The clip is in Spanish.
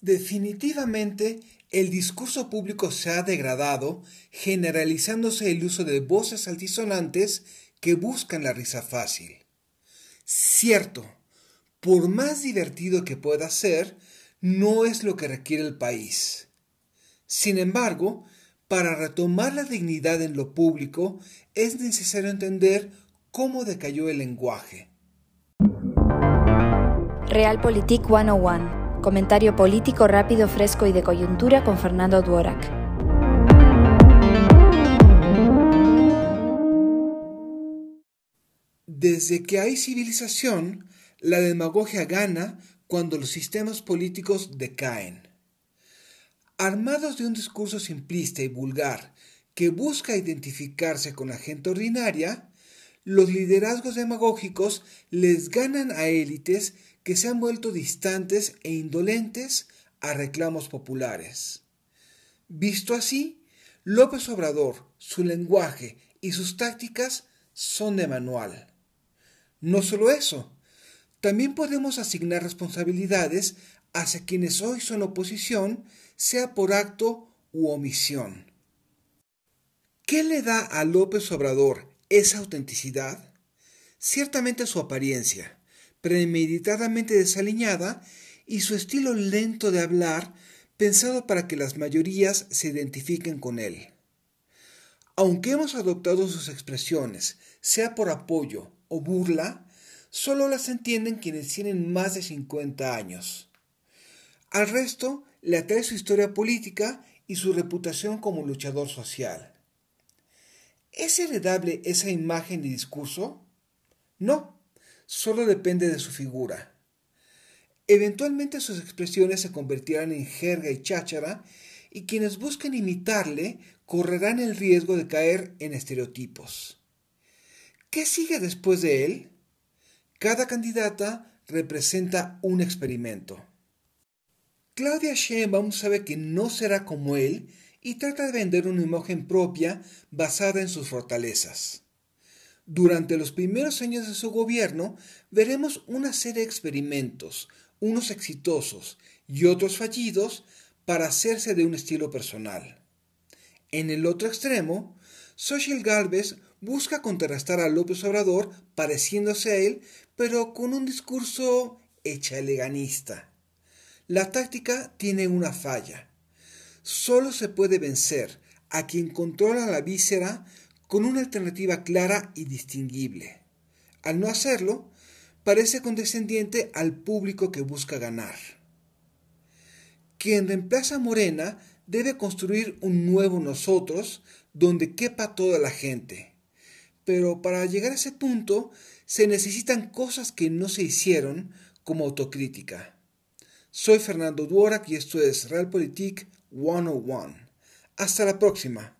Definitivamente, el discurso público se ha degradado, generalizándose el uso de voces altisonantes que buscan la risa fácil. Cierto, por más divertido que pueda ser, no es lo que requiere el país. Sin embargo, para retomar la dignidad en lo público es necesario entender cómo decayó el lenguaje. Realpolitik 101 Comentario político rápido, fresco y de coyuntura con Fernando Duorak. Desde que hay civilización, la demagogia gana cuando los sistemas políticos decaen. Armados de un discurso simplista y vulgar que busca identificarse con la gente ordinaria, los liderazgos demagógicos les ganan a élites que se han vuelto distantes e indolentes a reclamos populares. Visto así, López Obrador, su lenguaje y sus tácticas son de manual. No solo eso, también podemos asignar responsabilidades hacia quienes hoy son oposición, sea por acto u omisión. ¿Qué le da a López Obrador esa autenticidad? Ciertamente su apariencia premeditadamente desaliñada y su estilo lento de hablar pensado para que las mayorías se identifiquen con él. Aunque hemos adoptado sus expresiones, sea por apoyo o burla, solo las entienden quienes tienen más de 50 años. Al resto le atrae su historia política y su reputación como luchador social. ¿Es heredable esa imagen y discurso? No solo depende de su figura. Eventualmente sus expresiones se convertirán en jerga y cháchara y quienes busquen imitarle correrán el riesgo de caer en estereotipos. ¿Qué sigue después de él? Cada candidata representa un experimento. Claudia Sheinbaum sabe que no será como él y trata de vender una imagen propia basada en sus fortalezas. Durante los primeros años de su gobierno veremos una serie de experimentos, unos exitosos y otros fallidos, para hacerse de un estilo personal. En el otro extremo, Social Galvez busca contrarrestar a López Obrador pareciéndose a él, pero con un discurso echaleganista. La táctica tiene una falla. Solo se puede vencer a quien controla la víscera con una alternativa clara y distinguible. Al no hacerlo, parece condescendiente al público que busca ganar. Quien reemplaza a Morena debe construir un nuevo nosotros donde quepa toda la gente. Pero para llegar a ese punto se necesitan cosas que no se hicieron como autocrítica. Soy Fernando Duorak y esto es Realpolitik 101. Hasta la próxima.